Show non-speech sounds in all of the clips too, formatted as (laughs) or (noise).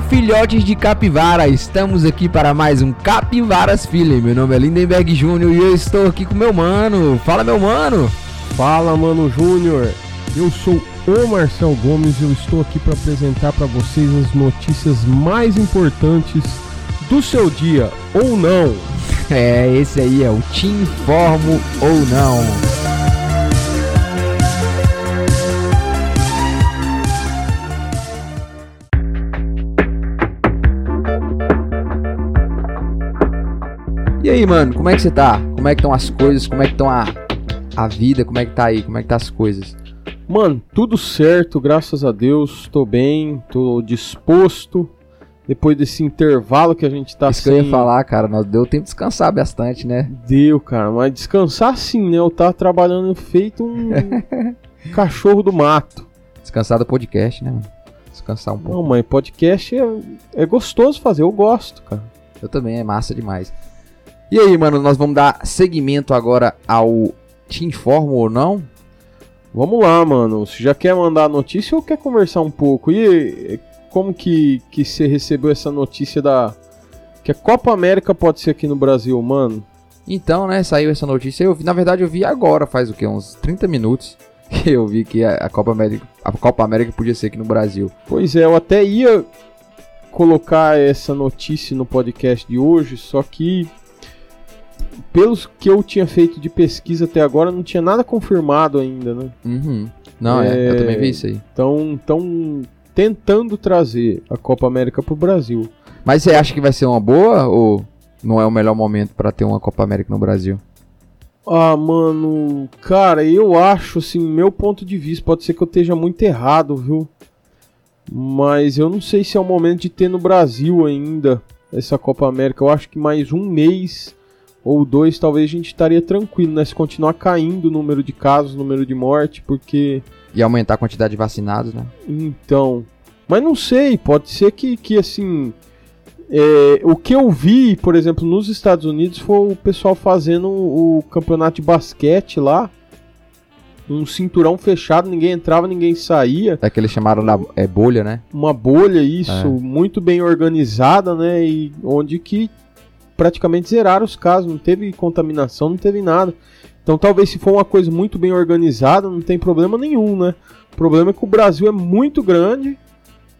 Filhotes de capivara, estamos aqui para mais um Capivaras Feeling. Meu nome é Lindenberg Júnior e eu estou aqui com meu mano. Fala meu mano. Fala mano Júnior. Eu sou o Marcel Gomes e eu estou aqui para apresentar para vocês as notícias mais importantes do seu dia ou não. (laughs) É, esse aí é o Te Informo ou Não. Aí, mano, como é que você tá? Como é que estão as coisas? Como é que estão a, a vida? Como é que tá aí? Como é que tá as coisas? Mano, tudo certo, graças a Deus. Tô bem, tô disposto. Depois desse intervalo que a gente tá Isso sem... que eu ia falar, cara, nós deu tempo de descansar bastante, né? Deu, cara, mas descansar sim, né? Eu tava trabalhando feito um (laughs) cachorro do mato. Descansar do podcast, né, mano? Descansar um pouco. Não, mas podcast é, é gostoso fazer, eu gosto, cara. Eu também, é massa demais. E aí, mano, nós vamos dar seguimento agora ao Te Informo ou não? Vamos lá, mano. Você já quer mandar a notícia ou quer conversar um pouco? E como que, que você recebeu essa notícia da. Que a Copa América pode ser aqui no Brasil, mano? Então, né, saiu essa notícia. Eu vi, na verdade, eu vi agora, faz o que? Uns 30 minutos. (laughs) Que eu vi que a, Copa América, a Copa América podia ser aqui no Brasil. Pois é, eu até ia colocar essa notícia no podcast de hoje, só que pelos que eu tinha feito de pesquisa até agora, não tinha nada confirmado ainda, né? Uhum. Não, é, é, eu também vi isso aí. Então, estão tentando trazer a Copa América pro Brasil. Mas você acha que vai ser uma boa ou não é o melhor momento para ter uma Copa América no Brasil? Ah, mano, cara, eu acho, assim, meu ponto de vista, pode ser que eu esteja muito errado, viu? Mas eu não sei se é o momento de ter no Brasil ainda essa Copa América. Eu acho que mais um mês ou dois, talvez a gente estaria tranquilo, né? Se continuar caindo o número de casos, o número de morte, porque. E aumentar a quantidade de vacinados, né? Então. Mas não sei, pode ser que, que assim. É, o que eu vi, por exemplo, nos Estados Unidos foi o pessoal fazendo o campeonato de basquete lá. Um cinturão fechado, ninguém entrava, ninguém saía. É que eles chamaram da é, bolha, né? Uma bolha, isso, é. muito bem organizada, né? E onde que praticamente zeraram os casos, não teve contaminação, não teve nada. Então talvez se for uma coisa muito bem organizada, não tem problema nenhum, né? O problema é que o Brasil é muito grande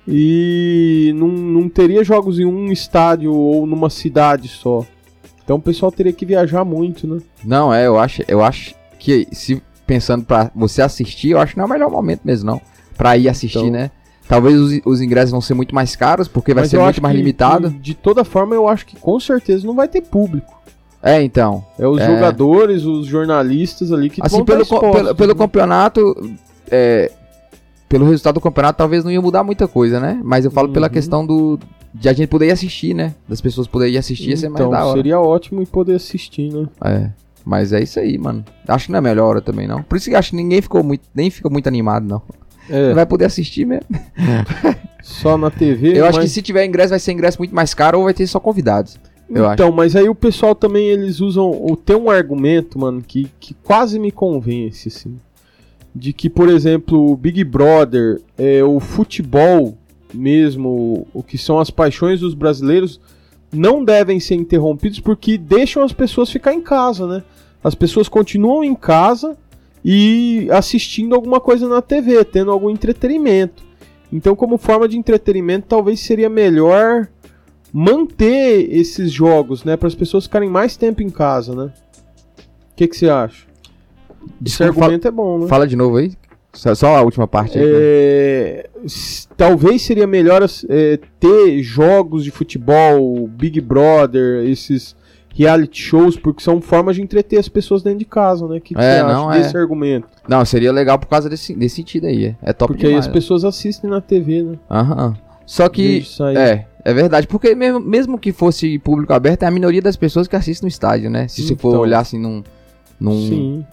e não, não teria jogos em um estádio ou numa cidade só. Então o pessoal teria que viajar muito, né? Não, é, eu acho, eu acho que se pensando para você assistir, eu acho que não é o melhor momento mesmo, não. Pra ir assistir, então, né? Talvez os, os, ingressos vão ser muito mais caros, porque vai ser muito mais que, limitado. de toda forma, eu acho que com certeza não vai ter público. É, então. É os é... jogadores, os jornalistas ali que assim, vão pelo, expostos, pelo, pelo né? campeonato, é, pelo resultado do campeonato, talvez não ia mudar muita coisa, né? Mas eu falo uhum. pela questão do de a gente poder ir assistir, né? Das pessoas poderem assistir, ia ser mais então, da hora. seria ótimo e poder assistir, né? É. Mas é isso aí, mano. Acho que não é melhor hora também, não. Por isso que acho que ninguém ficou muito, nem ficou muito animado, não. É. Não vai poder assistir mesmo. Só na TV. Eu mas... acho que se tiver ingresso, vai ser ingresso muito mais caro ou vai ter só convidados. Eu então, acho. mas aí o pessoal também eles usam. Ou tem um argumento, mano, que, que quase me convence, assim. De que, por exemplo, o Big Brother, é, o futebol mesmo, o que são as paixões dos brasileiros, não devem ser interrompidos porque deixam as pessoas ficar em casa, né? As pessoas continuam em casa e assistindo alguma coisa na TV, tendo algum entretenimento. Então, como forma de entretenimento, talvez seria melhor manter esses jogos, né, para as pessoas ficarem mais tempo em casa, né? O que que você acha? Esse argumento fala, é bom, né? Fala de novo aí. Só a última parte. Aí, é, né? Talvez seria melhor é, ter jogos de futebol, Big Brother, esses reality shows, porque são formas de entreter as pessoas dentro de casa, né? O que, que é, você não, acha é. desse argumento? Não, seria legal por causa desse, desse sentido aí. É top Porque demais, aí as pessoas assistem na TV, né? Aham. Só que. É, é verdade. Porque mesmo, mesmo que fosse público aberto, é a minoria das pessoas que assistem no estádio, né? Se então, você for olhar assim num. num sim.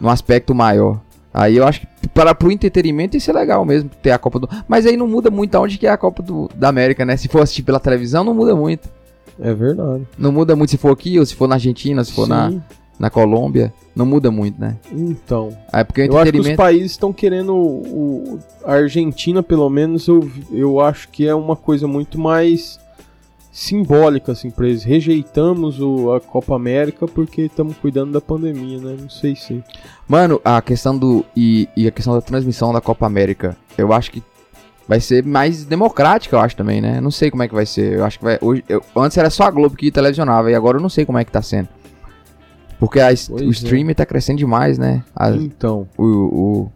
num aspecto maior. Aí eu acho que para pro entretenimento isso é legal mesmo, ter a Copa do. Mas aí não muda muito aonde que é a Copa do, da América, né? Se for assistir pela televisão, não muda muito. É verdade. Não muda muito se for aqui ou se for na Argentina, se for Sim. na. na Colômbia, não muda muito, né? Então. É porque o eu acho que os países estão querendo. O, a Argentina, pelo menos, eu, eu acho que é uma coisa muito mais simbólica, assim, pra eles. Rejeitamos o, a Copa América porque estamos cuidando da pandemia, né? Não sei se. Mano, a questão do. E, e a questão da transmissão da Copa América, eu acho que vai ser mais democrática, eu acho também, né? Não sei como é que vai ser. Eu acho que vai. Hoje, eu, antes era só a Globo que televisionava, e agora eu não sei como é que tá sendo. Porque a, o é. streaming tá crescendo demais, né? As, então. O, o,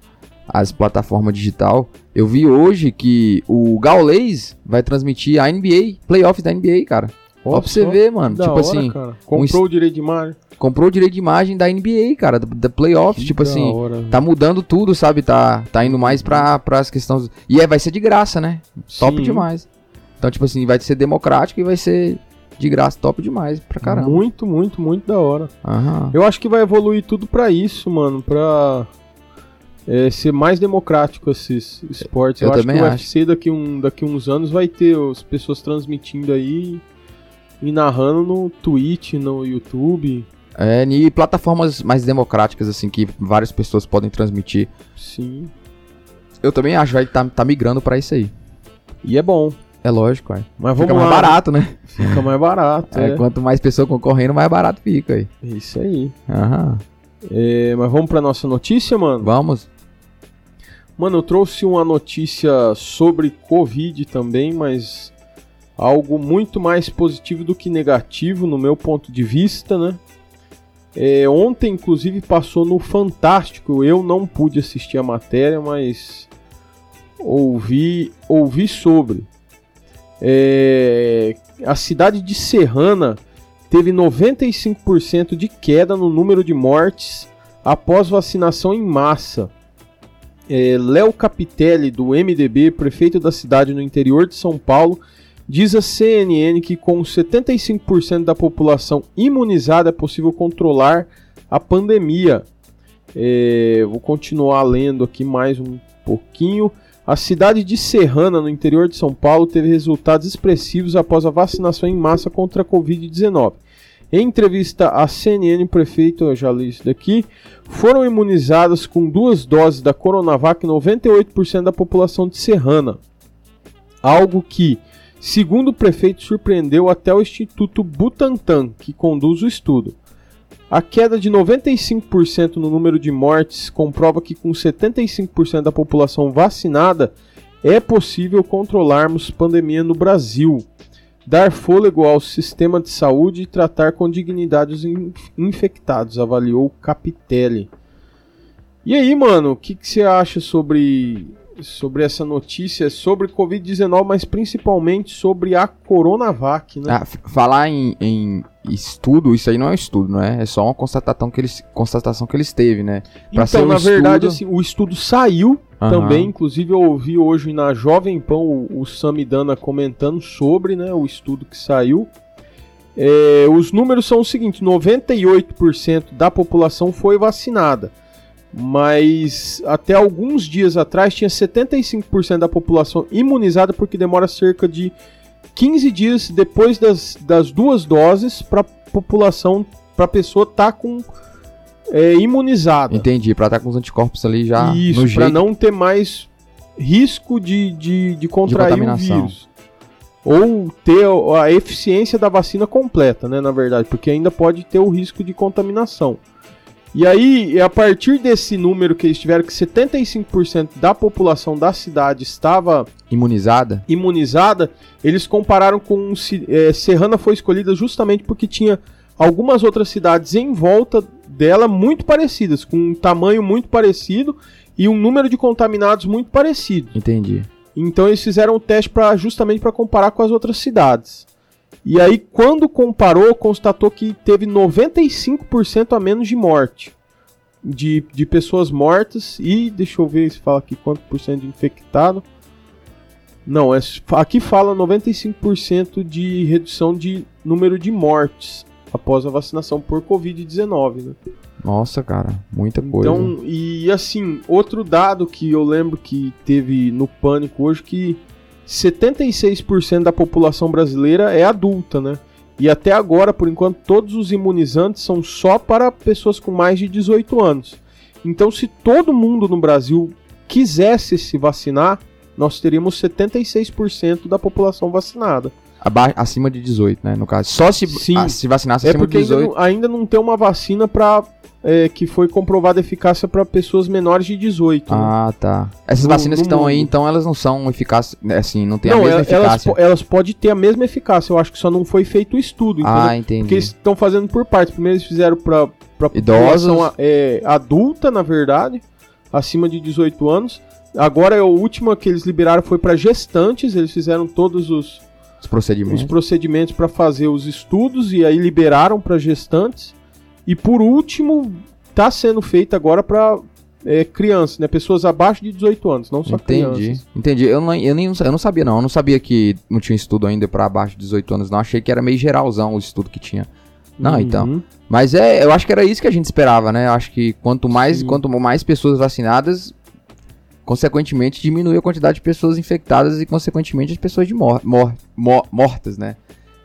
as plataformas digital. Eu vi hoje que o Gaules vai transmitir a NBA, playoffs da NBA, cara. Ó, pra você ver, mano. Tipo hora, assim. Cara. Comprou um, o direito de imagem. Comprou o direito de imagem da NBA, cara, da, playoffs. Que tipo assim, hora, tá mudando tudo, sabe? Tá, tá indo mais pra, as questões. E é, vai ser de graça, né? Sim. Top demais. Então, tipo assim, vai ser democrático e vai ser de graça, top demais pra caramba. Muito, muito, muito da hora. Aham. Eu acho que vai evoluir tudo pra isso, mano. Pra é, ser mais democrático esses esportes. Eu, Eu acho que o acho. UFC daqui, um, daqui uns anos vai ter as pessoas transmitindo aí e narrando no Twitch, no YouTube. É, e plataformas mais democráticas, assim, que várias pessoas podem transmitir. Sim. Eu também acho, vai tá, tá migrando para isso aí. E é bom. É lógico, é. Mas vamos fica lá. mais barato, né? Fica mais barato. (laughs) é, é. Quanto mais pessoas concorrendo, mais barato fica aí. Isso aí. Aham. É, mas vamos pra nossa notícia, mano? Vamos. Mano, eu trouxe uma notícia sobre Covid também, mas algo muito mais positivo do que negativo, no meu ponto de vista, né? É, ontem, inclusive, passou no Fantástico. Eu não pude assistir a matéria, mas ouvi, ouvi sobre. É, a cidade de Serrana teve 95% de queda no número de mortes após vacinação em massa. É, Léo Capitelli, do MDB, prefeito da cidade no interior de São Paulo, diz à CNN que com 75% da população imunizada é possível controlar a pandemia. É, vou continuar lendo aqui mais um pouquinho. A cidade de Serrana, no interior de São Paulo, teve resultados expressivos após a vacinação em massa contra a Covid-19. Em entrevista à CNN, o prefeito, eu já li isso daqui, foram imunizadas com duas doses da Coronavac 98% da população de Serrana. Algo que, segundo o prefeito, surpreendeu até o Instituto Butantan, que conduz o estudo. A queda de 95% no número de mortes comprova que, com 75% da população vacinada, é possível controlarmos pandemia no Brasil dar fôlego ao sistema de saúde e tratar com dignidade os infectados, avaliou Capitelli. E aí, mano, o que, que você acha sobre, sobre essa notícia, sobre Covid-19, mas principalmente sobre a Coronavac, né? Ah, falar em, em, estudo, isso aí não é um estudo, não é? É só uma constatação que eles, constatação que eles teve, né? Pra então, um na estudo... verdade, assim, o estudo saiu, Uhum. Também, inclusive, eu ouvi hoje na Jovem Pão o, o Samidana comentando sobre né, o estudo que saiu. É, os números são o seguinte: 98% da população foi vacinada, mas até alguns dias atrás tinha 75% da população imunizada, porque demora cerca de 15 dias depois das, das duas doses para a população, para a pessoa estar tá com é, imunizada. Entendi, para estar tá com os anticorpos ali já Isso, para não ter mais risco de, de, de contrair de o vírus. Ou ter a eficiência da vacina completa, né, na verdade, porque ainda pode ter o risco de contaminação. E aí, a partir desse número que eles tiveram, que 75% da população da cidade estava imunizada, imunizada eles compararam com. É, Serrana foi escolhida justamente porque tinha algumas outras cidades em volta dela muito parecidas, com um tamanho muito parecido e um número de contaminados muito parecido. Entendi. Então eles fizeram o teste para justamente para comparar com as outras cidades. E aí quando comparou, constatou que teve 95% a menos de morte. De, de pessoas mortas e deixa eu ver se fala aqui quanto por cento de infectado. Não, é, aqui fala 95% de redução de número de mortes após a vacinação por Covid-19, né? Nossa, cara, muita coisa. Então, e assim, outro dado que eu lembro que teve no pânico hoje que 76% da população brasileira é adulta, né? E até agora, por enquanto, todos os imunizantes são só para pessoas com mais de 18 anos. Então, se todo mundo no Brasil quisesse se vacinar, nós teríamos 76% da população vacinada. Aba acima de 18, né? No caso. Só se, Sim, a, se vacinasse é acima de 18. Ainda não, ainda não tem uma vacina para é, que foi comprovada eficácia para pessoas menores de 18. Né? Ah, né? tá. Essas no, vacinas no que estão aí, então, elas não são eficazes, né, assim, não tem não, a mesma elas, eficácia. Elas, elas podem ter a mesma eficácia, eu acho que só não foi feito o estudo. Entendeu? Ah, entendi. Porque eles estão fazendo por partes. Primeiro eles fizeram para idosos, é, adulta, na verdade, acima de 18 anos. Agora a última que eles liberaram foi para gestantes, eles fizeram todos os, os procedimentos, os procedimentos para fazer os estudos e aí liberaram para gestantes. E por último, está sendo feito agora para é, crianças, né? Pessoas abaixo de 18 anos, não só Entendi. crianças. Entendi. Eu não, eu, nem, eu não sabia, não. Eu não sabia que não tinha estudo ainda para abaixo de 18 anos, não. Achei que era meio geralzão o estudo que tinha. Não, uhum. então. Mas é, eu acho que era isso que a gente esperava, né? Eu acho que quanto mais, quanto mais pessoas vacinadas, consequentemente diminui a quantidade de pessoas infectadas e consequentemente as pessoas de mor mor mor mortas, né?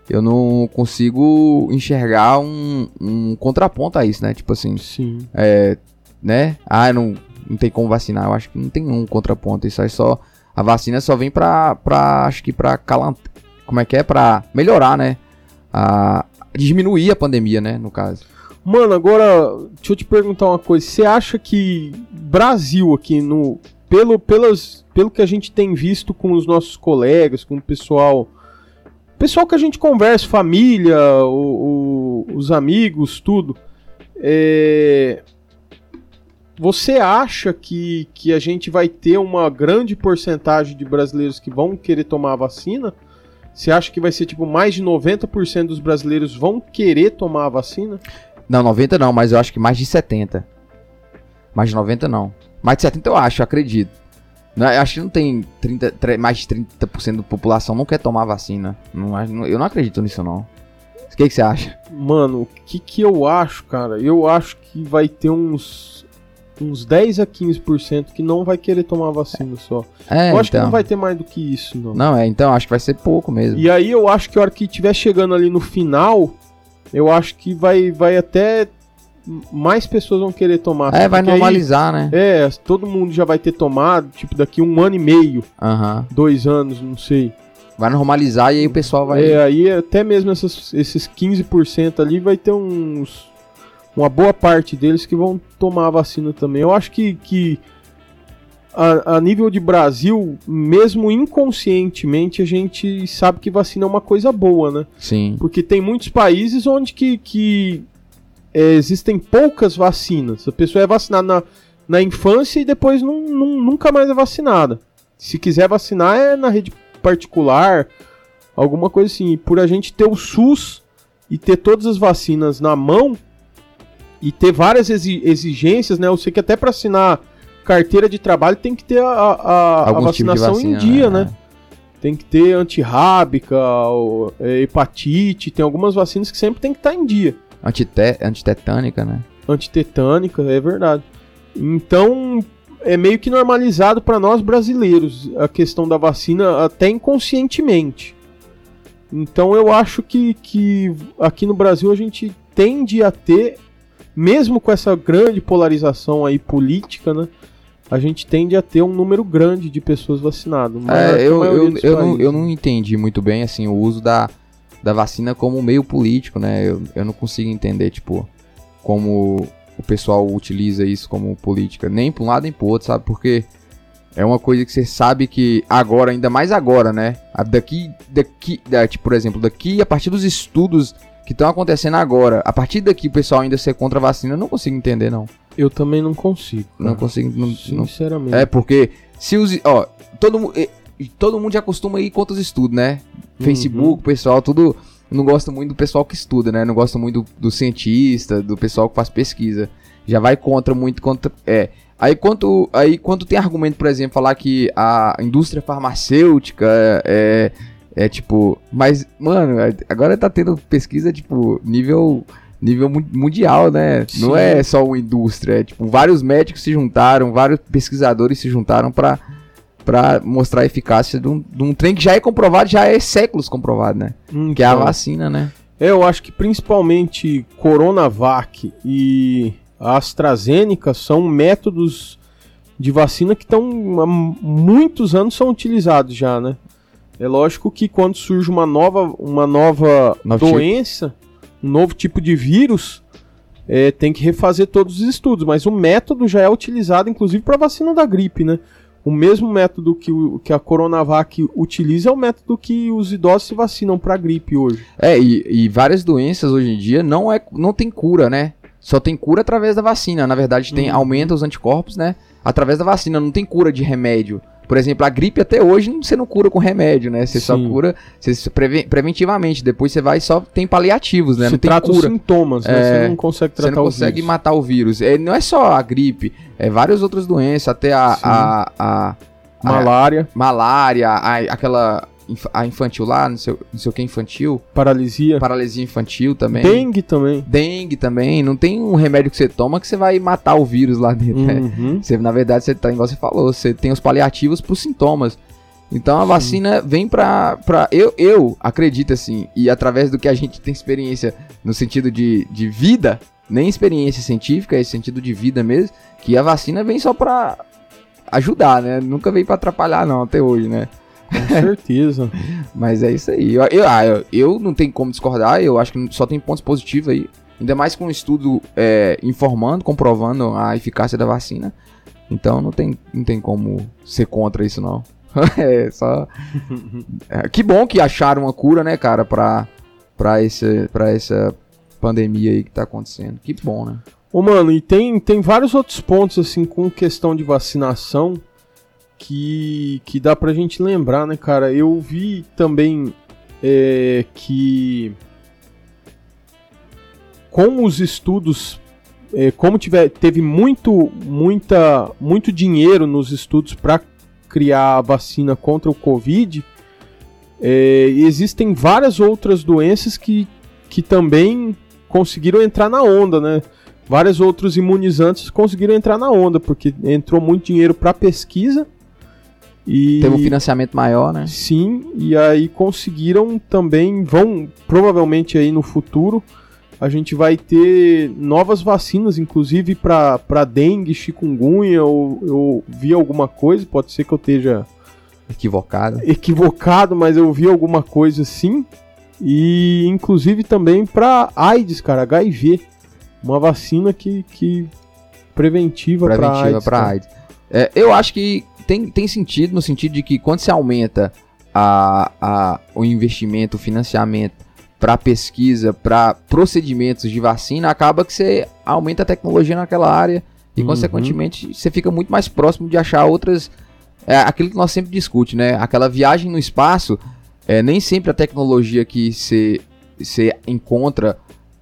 eu não consigo enxergar um, um contraponto a isso, né? Tipo assim, Sim. É, né? Ah, não, não tem como vacinar. Eu acho que não tem um contraponto. Isso aí só. A vacina só vem pra. pra acho que pra calant... Como é que é? Pra melhorar, né? A, diminuir a pandemia, né? No caso. Mano, agora, deixa eu te perguntar uma coisa. Você acha que Brasil aqui no. Pelo, pelas, pelo que a gente tem visto com os nossos colegas, com o pessoal pessoal que a gente conversa, família, o, o, os amigos, tudo. É... Você acha que, que a gente vai ter uma grande porcentagem de brasileiros que vão querer tomar a vacina? Você acha que vai ser tipo mais de 90% dos brasileiros vão querer tomar a vacina? Não, 90 não, mas eu acho que mais de 70. Mais de 90 não. Mais de 70 eu acho, eu acredito. Não, acho que não tem 30, mais de 30% da população não quer tomar vacina. Não, eu não acredito nisso, não. O que, que você acha? Mano, o que, que eu acho, cara? Eu acho que vai ter uns, uns 10 a 15% que não vai querer tomar vacina só. É, eu acho então. que não vai ter mais do que isso, não. Não, é, então acho que vai ser pouco mesmo. E aí eu acho que a hora que estiver chegando ali no final, eu acho que vai, vai até mais pessoas vão querer tomar. É, vai normalizar, aí, né? É, todo mundo já vai ter tomado, tipo, daqui um ano e meio. Uhum. Dois anos, não sei. Vai normalizar e aí o pessoal vai. É, aí até mesmo essas, esses 15% ali vai ter uns. Uma boa parte deles que vão tomar a vacina também. Eu acho que, que a, a nível de Brasil, mesmo inconscientemente, a gente sabe que vacina é uma coisa boa, né? Sim. Porque tem muitos países onde que, que é, existem poucas vacinas. A pessoa é vacinada na, na infância e depois não, não, nunca mais é vacinada. Se quiser vacinar é na rede particular, alguma coisa assim. Por a gente ter o SUS e ter todas as vacinas na mão e ter várias exigências, né? Eu sei que até para assinar carteira de trabalho tem que ter a, a, a vacinação tipo vacina, em dia, né? né? Tem que ter antirrábica, é, hepatite, tem algumas vacinas que sempre tem que estar tá em dia. Antite antitetânica, né? Antitetânica, é verdade. Então, é meio que normalizado para nós brasileiros a questão da vacina, até inconscientemente. Então, eu acho que, que aqui no Brasil a gente tende a ter, mesmo com essa grande polarização aí política, né? A gente tende a ter um número grande de pessoas vacinadas. É, eu, eu, eu, não, eu não entendi muito bem assim o uso da da vacina como meio político, né? Eu, eu não consigo entender, tipo, como o pessoal utiliza isso como política, nem para um lado nem para outro, sabe? Porque é uma coisa que você sabe que agora, ainda mais agora, né? Daqui, daqui, daqui por exemplo, daqui a partir dos estudos que estão acontecendo agora, a partir daqui o pessoal ainda ser contra a vacina, eu não consigo entender, não. Eu também não consigo. Cara. Não consigo. Não, Sinceramente. Não, é porque se os, ó, todo mundo todo mundo já costuma ir contra os estudos, né? Uhum. Facebook, pessoal, tudo. Eu não gosto muito do pessoal que estuda, né? Eu não gosto muito do, do, cientista, do pessoal que faz pesquisa. Já vai contra muito contra. É. Aí quanto, aí quando tem argumento, por exemplo, falar que a indústria farmacêutica é, é, é tipo. Mas, mano, agora tá tendo pesquisa, tipo, nível nível mundial, né? Sim. Não é só uma indústria, é tipo, vários médicos se juntaram, vários pesquisadores se juntaram para para mostrar a eficácia de um, de um, trem que já é comprovado, já é séculos comprovado, né? Então, que é a vacina, né? Eu acho que principalmente Coronavac e AstraZeneca são métodos de vacina que estão há muitos anos são utilizados já, né? É lógico que quando surge uma nova, uma nova Novo doença, tipo. um novo tipo de vírus, é, tem que refazer todos os estudos, mas o método já é utilizado inclusive para vacina da gripe, né? O mesmo método que, o, que a Coronavac utiliza é o método que os idosos se vacinam para gripe hoje. É, e, e várias doenças hoje em dia não, é, não tem cura, né? Só tem cura através da vacina. Na verdade, tem, uhum. aumenta os anticorpos, né? Através da vacina, não tem cura de remédio. Por exemplo, a gripe até hoje você não cura com remédio, né? Você Sim. só cura você preve, preventivamente. Depois você vai e só tem paliativos, né? Você não tem trata cura. os sintomas, né? Você não consegue tratar Você não consegue vírus. matar o vírus. É, não é só a gripe, é várias outras doenças, até a, a, a, a malária, malária, a, a infantil lá, não sei, não sei o que infantil. Paralisia. Paralisia infantil também. Dengue também. Dengue também. Não tem um remédio que você toma que você vai matar o vírus lá dentro. Né? Uhum. Né? Você, na verdade, você tá, igual você falou, você tem os paliativos para os sintomas. Então a vacina Sim. vem pra. pra eu, eu acredito assim, e através do que a gente tem experiência no sentido de, de vida, nem experiência científica, é sentido de vida mesmo, que a vacina vem só pra ajudar, né? Nunca veio pra atrapalhar, não, até hoje, né? Com certeza. (laughs) Mas é isso aí. Eu, eu, ah, eu, eu, não tenho como discordar, eu acho que só tem pontos positivos aí. Ainda mais com um estudo é, informando, comprovando a eficácia da vacina. Então não tem, não tem como ser contra isso, não. (laughs) é só. (laughs) É, que bom que acharam uma cura, né, cara, pra, pra, esse, pra essa pandemia aí que tá acontecendo. Que bom, né? Ô, mano, e tem, tem vários outros pontos, assim, com questão de vacinação que, que dá pra gente lembrar, né, cara? Eu vi também é, que com os estudos, é, como tiver, teve muito, muita, muito dinheiro nos estudos para criar a vacina contra o Covid, é, existem várias outras doenças que, que também conseguiram entrar na onda, né? Vários outros imunizantes conseguiram entrar na onda, porque entrou muito dinheiro para pesquisa e, Teve um financiamento maior, né? Sim, e aí conseguiram também, vão provavelmente aí no futuro, a gente vai ter novas vacinas, inclusive para dengue, chikungunya, ou eu vi alguma coisa, pode ser que eu esteja equivocado. Equivocado, mas eu vi alguma coisa assim. E inclusive também para AIDS, cara, HIV. Uma vacina que, que preventiva, preventiva para AIDS. Pra AIDS. É, eu acho que tem, tem sentido no sentido de que quando se aumenta a, a, o investimento, o financiamento para pesquisa, para procedimentos de vacina, acaba que você aumenta a tecnologia naquela área e, uhum. consequentemente, você fica muito mais próximo de achar outras. É, aquilo que nós sempre discute, né? Aquela viagem no espaço, é, nem sempre a tecnologia que você encontra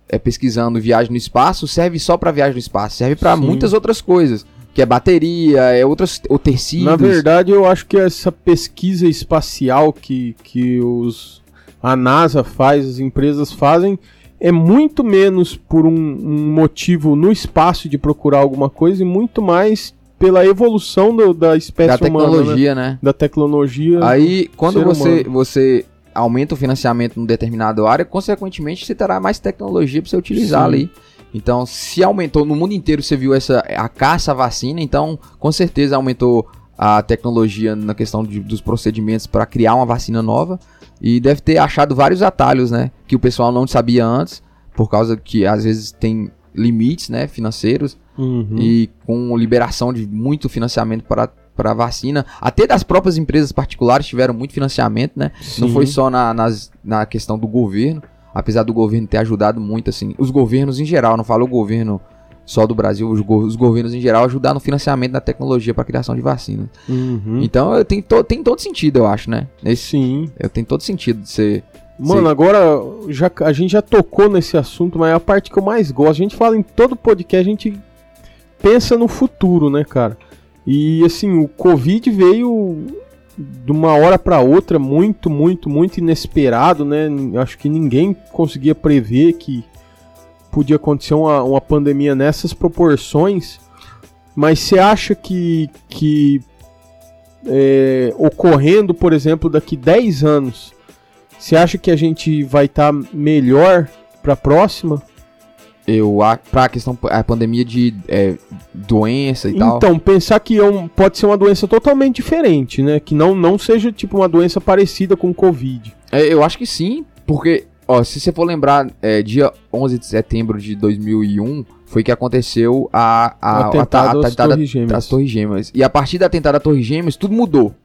é, pesquisando viagem no espaço serve só para viagem no espaço, serve para muitas outras coisas que é bateria, é outras, ou tecidos. Na verdade, eu acho que essa pesquisa espacial que, que os, a NASA faz, as empresas fazem, é muito menos por um, um motivo no espaço de procurar alguma coisa e muito mais pela evolução do, da espécie da humana. Da tecnologia, né? né? Da tecnologia. Aí, quando você, você aumenta o financiamento em determinada área, consequentemente você terá mais tecnologia para você utilizar Sim. ali. Então, se aumentou no mundo inteiro, você viu essa a caça à vacina, então com certeza aumentou a tecnologia na questão de, dos procedimentos para criar uma vacina nova e deve ter achado vários atalhos, né, que o pessoal não sabia antes, por causa que às vezes tem limites, né, financeiros uhum. e com liberação de muito financiamento para para vacina, até das próprias empresas particulares tiveram muito financiamento, né? Sim. Não foi só na, nas, na questão do governo apesar do governo ter ajudado muito, assim, os governos em geral, não falo o governo só do Brasil, os, go os governos em geral ajudar no financiamento da tecnologia para a criação de vacina. Uhum. Então eu tenho to tem todo sentido, eu acho, né? Sim. Eu tenho todo sentido de ser. Mano, ser... agora já, a gente já tocou nesse assunto, mas é a parte que eu mais gosto. A gente fala em todo podcast, a gente pensa no futuro, né, cara? E assim, o Covid veio de uma hora para outra muito, muito, muito inesperado, né? Acho que ninguém conseguia prever que podia acontecer uma, uma pandemia nessas proporções. Mas você acha que, que é, ocorrendo, por exemplo, daqui 10 anos, Você acha que a gente vai estar tá melhor para a próxima? Eu para a questão a pandemia de é, doença e então, tal. Então pensar que é um, pode ser uma doença totalmente diferente, né? Que não não seja tipo uma doença parecida com o COVID. É, eu acho que sim, porque ó, se você for lembrar, é, dia 11 de setembro de 2001 foi que aconteceu a, a, o atentado, a, a, a, Torres Gêmeas. Torres Gêmeas. E a partir da atentado às Torres Gêmeas, tudo mudou.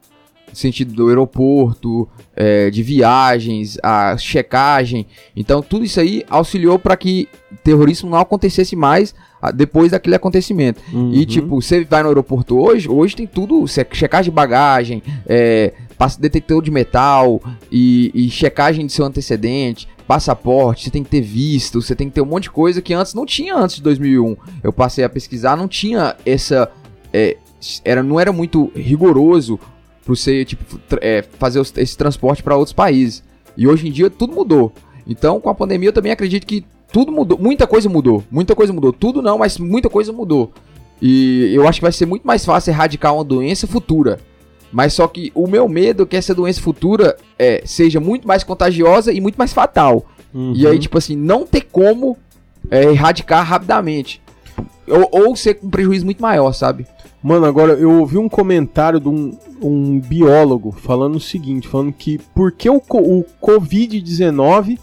Sentido do aeroporto, é, de viagens, a checagem. Então, tudo isso aí auxiliou para que terrorismo não acontecesse mais depois daquele acontecimento. Uhum. E, tipo, você vai no aeroporto hoje, hoje tem tudo, checagem de bagagem, é, detector de metal e, e checagem de seu antecedente passaporte, você tem que ter visto, você tem que ter um monte de coisa que antes não tinha antes de 2001. Eu passei a pesquisar, não tinha essa é, era não era muito rigoroso para você tipo é, fazer esse transporte para outros países. E hoje em dia tudo mudou. Então, com a pandemia eu também acredito que tudo mudou, muita coisa mudou, muita coisa mudou. Tudo não, mas muita coisa mudou. E eu acho que vai ser muito mais fácil erradicar uma doença futura. Mas só que o meu medo é que essa doença futura é, seja muito mais contagiosa e muito mais fatal. Uhum. E aí, tipo assim, não ter como é, erradicar rapidamente. Ou, ou ser com um prejuízo muito maior, sabe? Mano, agora eu ouvi um comentário de um, um biólogo falando o seguinte, falando que porque o, o Covid-19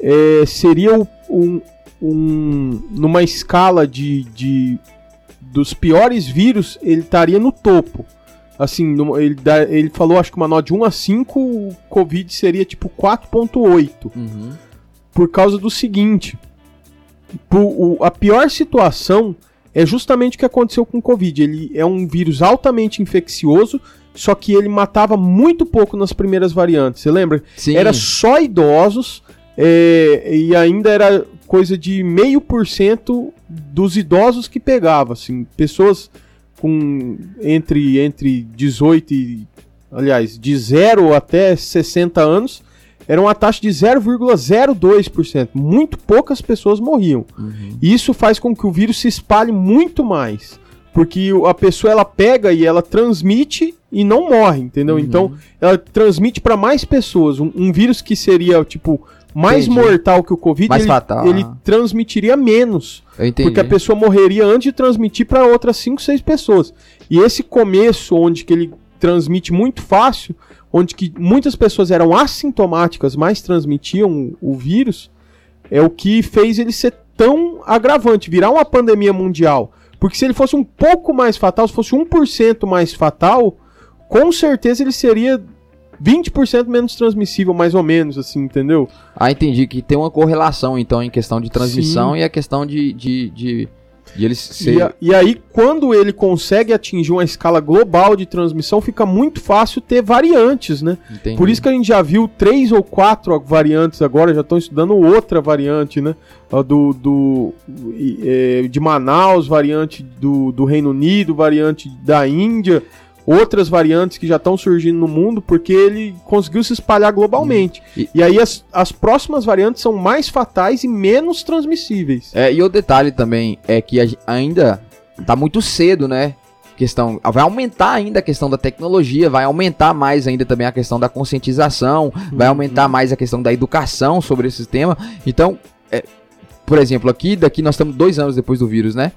é, seria um, um, numa escala de, de dos piores vírus, ele estaria no topo. Assim, ele, ele falou, acho que uma nota de 1 a 5, o Covid seria tipo 4.8. Uhum. Por causa do seguinte. Por, o, a pior situação é justamente o que aconteceu com o Covid. Ele é um vírus altamente infeccioso, só que ele matava muito pouco nas primeiras variantes. Você lembra? Sim. Era só idosos é, e ainda era coisa de meio por cento dos idosos que pegava, assim, pessoas com entre, entre 18 e. Aliás, de 0 até 60 anos, era uma taxa de 0,02%. Muito poucas pessoas morriam. Uhum. Isso faz com que o vírus se espalhe muito mais. Porque a pessoa ela pega e ela transmite e não morre, entendeu? Uhum. Então, ela transmite para mais pessoas. Um, um, vírus que seria, tipo, mais Entendi. mortal que o Covid, mais ele, fatal. ele transmitiria menos. Porque a pessoa morreria antes de transmitir para outras 5, 6 pessoas. E esse começo, onde que ele transmite muito fácil, onde que muitas pessoas eram assintomáticas, mas transmitiam o, vírus, é o que fez ele ser tão agravante, virar uma pandemia mundial. Porque se ele fosse um pouco mais fatal, se fosse 1% mais fatal, com certeza ele seria 20% menos transmissível, mais ou menos, assim, entendeu? Ah, entendi. Que tem uma correlação, então, em questão de transmissão Sim. e a questão de, de, de, de eles ser... E, a, e, aí, quando ele consegue atingir uma escala global de transmissão, fica muito fácil ter variantes, né? Entendi. Por isso que a gente já viu três ou quatro variantes agora, já estão estudando outra variante, né? Do, do, é, de Manaus, variante do, do Reino Unido, variante da Índia outras variantes que já estão surgindo no mundo, porque ele conseguiu se espalhar globalmente. Hum. E, e, aí as, as próximas variantes são mais fatais e menos transmissíveis. É, e o detalhe também é que ainda tá muito cedo, né? Questão, vai aumentar ainda a questão da tecnologia, vai aumentar mais ainda também a questão da conscientização, vai uhum. aumentar mais a questão da educação sobre esse tema. Então, é, por exemplo, aqui, daqui nós estamos dois anos depois do vírus, né?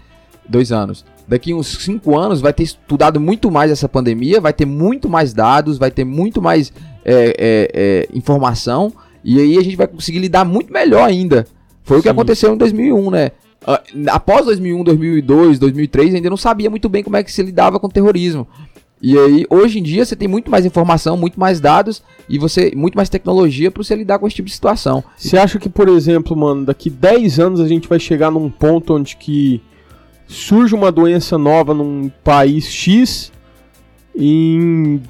Dois anos daqui uns 5 anos vai ter estudado muito mais essa pandemia, vai ter muito mais dados, vai ter muito mais é, é, é, informação e aí a gente vai conseguir lidar muito melhor ainda. Foi Sim. o que aconteceu em 2001, né? Ah, após 2001, 2002, 2003, ainda não sabia muito bem como é que se lidava com o terrorismo. E aí, hoje em dia, você tem muito mais informação, muito mais dados e você muito mais tecnologia para você lidar com esse tipo de situação. Você acha que, por exemplo, mano, daqui 10 anos a gente vai chegar num ponto onde que surge uma doença nova num país X, em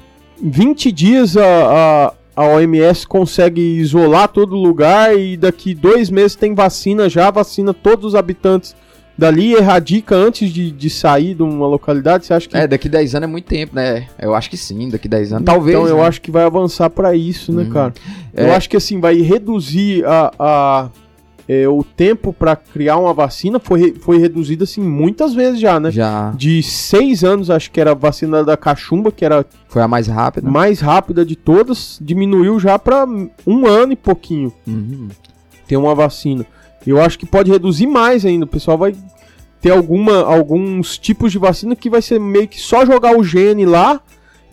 20 dias a, a, a OMS consegue isolar todo lugar e daqui dois meses tem vacina já, vacina todos os habitantes dali erradica antes de, de sair de uma localidade? Você acha que. É, daqui 10 anos é muito tempo, né? Eu acho que sim, daqui 10 anos. Talvez. Então eu né? acho que vai avançar para isso, né, uhum. cara? É... Eu acho que assim, vai reduzir a, a, é, o tempo para criar uma vacina foi, foi reduzido assim muitas vezes já, né? Já. De seis anos, acho que era a vacina da cachumba, que era. Foi a mais rápida. Mais rápida de todas, diminuiu já para um ano e pouquinho. Uhum. Tem uma vacina. Eu acho que pode reduzir mais ainda. O pessoal vai ter alguma, alguns tipos de vacina que vai ser meio que só jogar o gene lá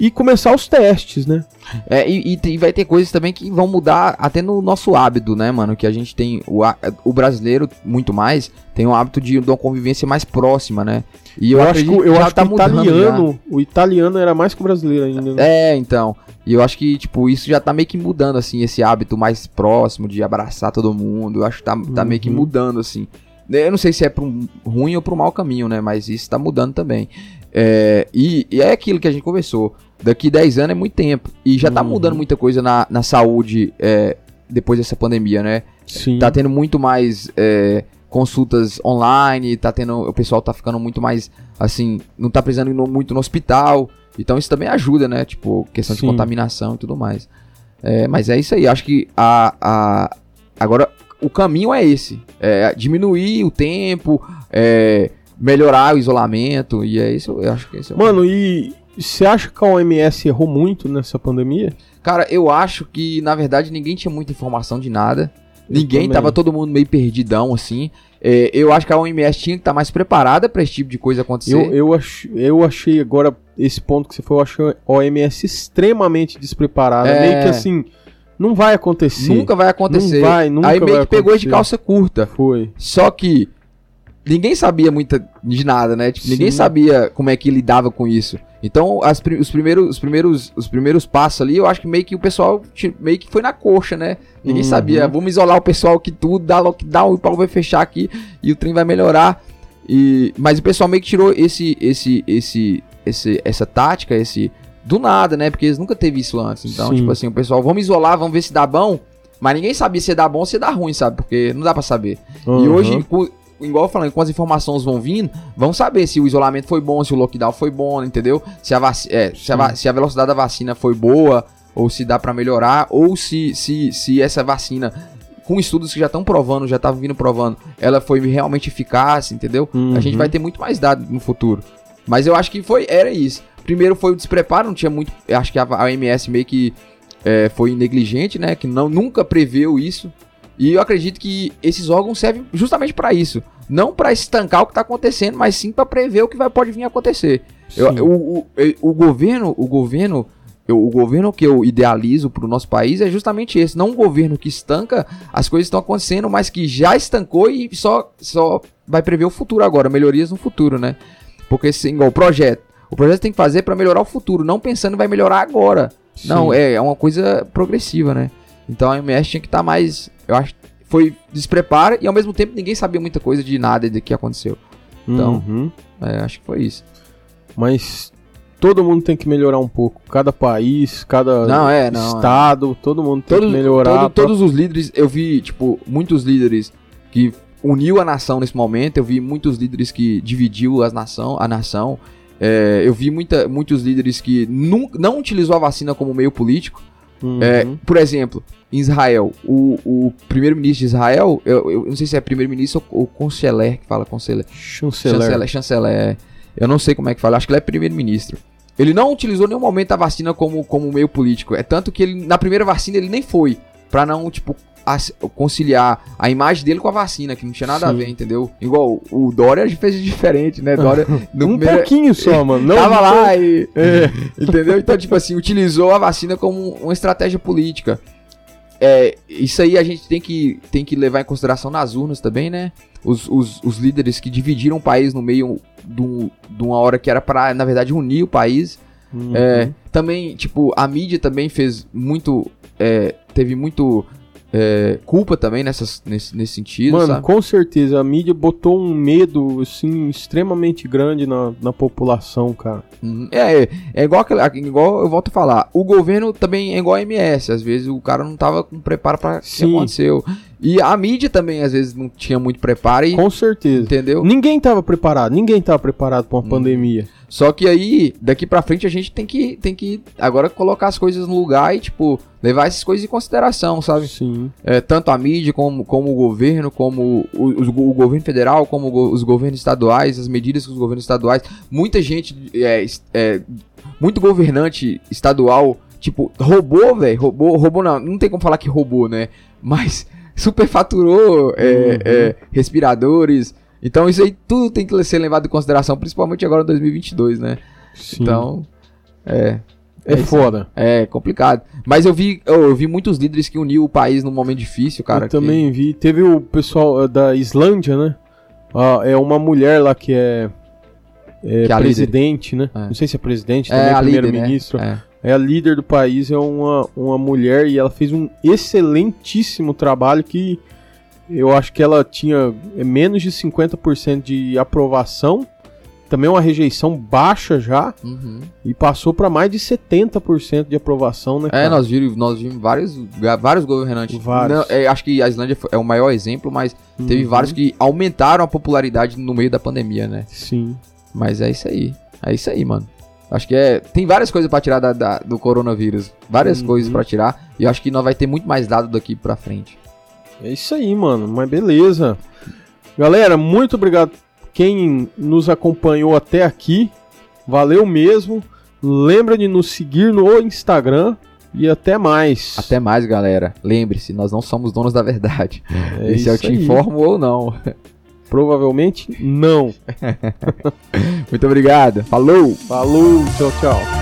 e começar os testes, né? É, e, e, vai ter coisas também que vão mudar até no nosso hábito, né, mano? Que a gente tem. O, o brasileiro, muito mais, tem o hábito de, de uma convivência mais próxima, né? E eu, eu acho que, eu acho tá que o italiano, já. o italiano era mais que o brasileiro ainda. Né? É, então. E eu acho que, tipo, isso já tá meio que mudando, assim, esse hábito mais próximo de abraçar todo mundo. Eu acho que tá, tá meio que uhum. mudando, assim. Eu não sei se é um ruim ou um mau caminho, né? Mas isso tá mudando também. É, e, e, é aquilo que a gente conversou. Daqui 10 anos é muito tempo. E já tá uhum. mudando muita coisa na, na saúde é, depois dessa pandemia, né? Sim. Tá tendo muito mais é, consultas online, tá tendo. O pessoal tá ficando muito mais assim, não tá precisando ir no, muito no hospital. Então isso também ajuda, né? Tipo, questão Sim. de contaminação e tudo mais. É, mas é isso aí. Acho que a, a agora o caminho é esse: é diminuir o tempo, é, melhorar o isolamento, e é isso, eu acho que esse é o Mano, e você acha que a OMS errou muito nessa pandemia? Cara, eu acho que, na verdade, ninguém tinha muita informação de nada. Eu ninguém, também. tava todo mundo meio perdidão, assim. É, eu acho que a OMS tinha que estar tá mais preparada para esse tipo de coisa acontecer. Eu, eu, ach, eu achei agora, esse ponto que você foi, eu achei a OMS extremamente despreparada. É... Meio que assim, não vai acontecer. Nunca vai acontecer. Não vai, nunca Aí meio que pegou de calça curta. Foi. Só que ninguém sabia muita de nada, né? Tipo, ninguém sabia como é que lidava com isso. Então, os, primeiros, os, primeiros, os primeiros passos ali, eu acho que meio que o pessoal meio que foi na coxa, né? Ninguém uhum. sabia, vamos isolar o pessoal que tudo, dá lockdown, o pau vai fechar aqui e o trem vai melhorar. E, mas o pessoal meio que tirou esse, esse, esse, esse, essa tática, esse do nada, né? Porque eles nunca teve isso antes. Então, Sim. tipo assim, o pessoal, vamos isolar, vamos ver se dá bom. Mas ninguém sabia se dá bom ou se dá ruim, sabe? Porque não dá para saber. Uhum. E hoje, igual falando, com as informações vão vindo, vão saber se o isolamento foi bom, se o lockdown foi bom, entendeu? Se a, vac... é, se a, se a velocidade da vacina foi boa, ou se dá para melhorar, ou se, se, se essa vacina, com estudos que já estão provando, já estavam vindo provando, ela foi realmente eficaz, entendeu? Uhum. A gente vai ter muito mais dados no futuro. Mas eu acho que foi era isso. Primeiro foi o despreparo, não tinha muito. Eu acho que a OMS meio que é, foi negligente, né? Que não, nunca preveu isso. E eu acredito que esses órgãos servem justamente para isso. Não para estancar o que está acontecendo, mas sim para prever o que vai, pode vir a acontecer. Eu, o, o, o, governo, o governo, eu, o governo que eu idealizo para o nosso país é justamente esse. Não um governo que estanca as coisas estão acontecendo, mas que já estancou e só, só vai prever o futuro agora, melhorias no futuro, né? Porque assim, igual o projeto. O projeto tem que fazer para melhorar o futuro, não pensando vai melhorar agora. Sim. Não, é, é uma coisa progressiva, né? Então a MS tinha que estar tá mais eu acho que foi despreparo e ao mesmo tempo ninguém sabia muita coisa de nada do que aconteceu. Então, uhum. é, acho que foi isso. Mas todo mundo tem que melhorar um pouco. Cada país, cada não, é, não, estado, é. todo mundo tem todo, que melhorar. Todo, pra... Todos os líderes, eu vi, tipo, muitos líderes que uniu a nação nesse momento. Eu vi muitos líderes que dividiu as nação, a nação. É, eu vi muita, muitos líderes que não, não utilizou a vacina como meio político. Uhum. É, por exemplo, em Israel, o, o primeiro-ministro de Israel, eu, eu, não sei se é primeiro-ministro ou, ou chanceler que fala chanceler. Chanceler. Chanceler, chanceler. É. Eu não sei como é que fala, acho que ele é primeiro-ministro. Ele não utilizou nenhum momento a vacina como, como meio político. É tanto que ele, na primeira vacina ele nem foi. Pra não, tipo, conciliar a imagem dele com a vacina, que não tinha nada Sim. a ver, entendeu? Igual o Dória fez diferente, né? Dória, (laughs) um primeiro... pouquinho só, mano. Não, Tava não lá e. É. (laughs) Entendeu? Então, tipo assim, utilizou a vacina como uma estratégia política. É, isso aí a gente tem que, tem que levar em consideração nas urnas também, né? Os, os, os líderes que dividiram o país no meio de, de uma hora que era para, na verdade, unir o país. Uhum. É, também, tipo, a mídia também fez muito. É, teve muito é, culpa também nessas, nesse, nesse sentido. Mano, sabe? com certeza. A mídia botou um medo, assim, extremamente grande na, na população, cara. Uhum. É, é, é igual, igual eu volto a falar. O governo também é igual a MS. Às vezes o cara não tava com preparo para o que aconteceu. E a mídia também, às vezes, não tinha muito preparo. E, Com certeza. Entendeu? Ninguém estava preparado, ninguém estava preparado para uma hum. pandemia. Só que aí, daqui pra frente, a gente tem que, tem que agora colocar as coisas no lugar e, tipo, levar essas coisas em consideração, sabe? Sim. É, tanto a mídia, como, como o governo, como o, o, o governo federal, como o, os governos estaduais, as medidas que os governos estaduais. Muita gente, é, é, muito governante estadual, tipo, roubou, velho, roubou, roubou não, não tem como falar que roubou, né? Mas superfaturou é, uhum. é, respiradores. Então isso aí tudo tem que ser levado em consideração, principalmente agora em 2022, né? Sim. Então, é... É, é foda. É complicado. Mas eu vi, eu vi muitos líderes que uniu o país num momento difícil, cara. Eu que... também vi. Teve o pessoal eh, da Islândia, né? Ah, é uma mulher lá que é, é que é presidente, né? É. Não sei se é presidente, também é, é primeiro-ministro. Né? É. a líder do país, é uma, uma mulher e ela fez um excelentíssimo trabalho que eu acho que ela tinha menos de 50% de aprovação também uma rejeição baixa já uhum. e passou para mais de 70% de aprovação, né? É, cara? É, nós vimos, nós vimos vários, vários governantes. Vários. Não, é, acho que a Islândia é o maior exemplo, mas uhum. teve vários que aumentaram a popularidade no meio da pandemia, né? Sim. Mas é isso aí. É isso aí, mano. Acho que é. Tem várias coisas para tirar da, da, do coronavírus. Várias uhum. coisas para tirar. E acho que nós vai ter muito mais dado daqui pra frente. É isso aí, mano. Mas beleza. Galera, muito obrigado quem nos acompanhou até aqui, valeu mesmo. Lembra de nos seguir no Instagram e até mais. Até mais, galera. Lembre-se, nós não somos donos da verdade. É e se eu te aí. informo ou não. Provavelmente não. (laughs) Muito obrigado. Falou. Falou. Tchau, tchau.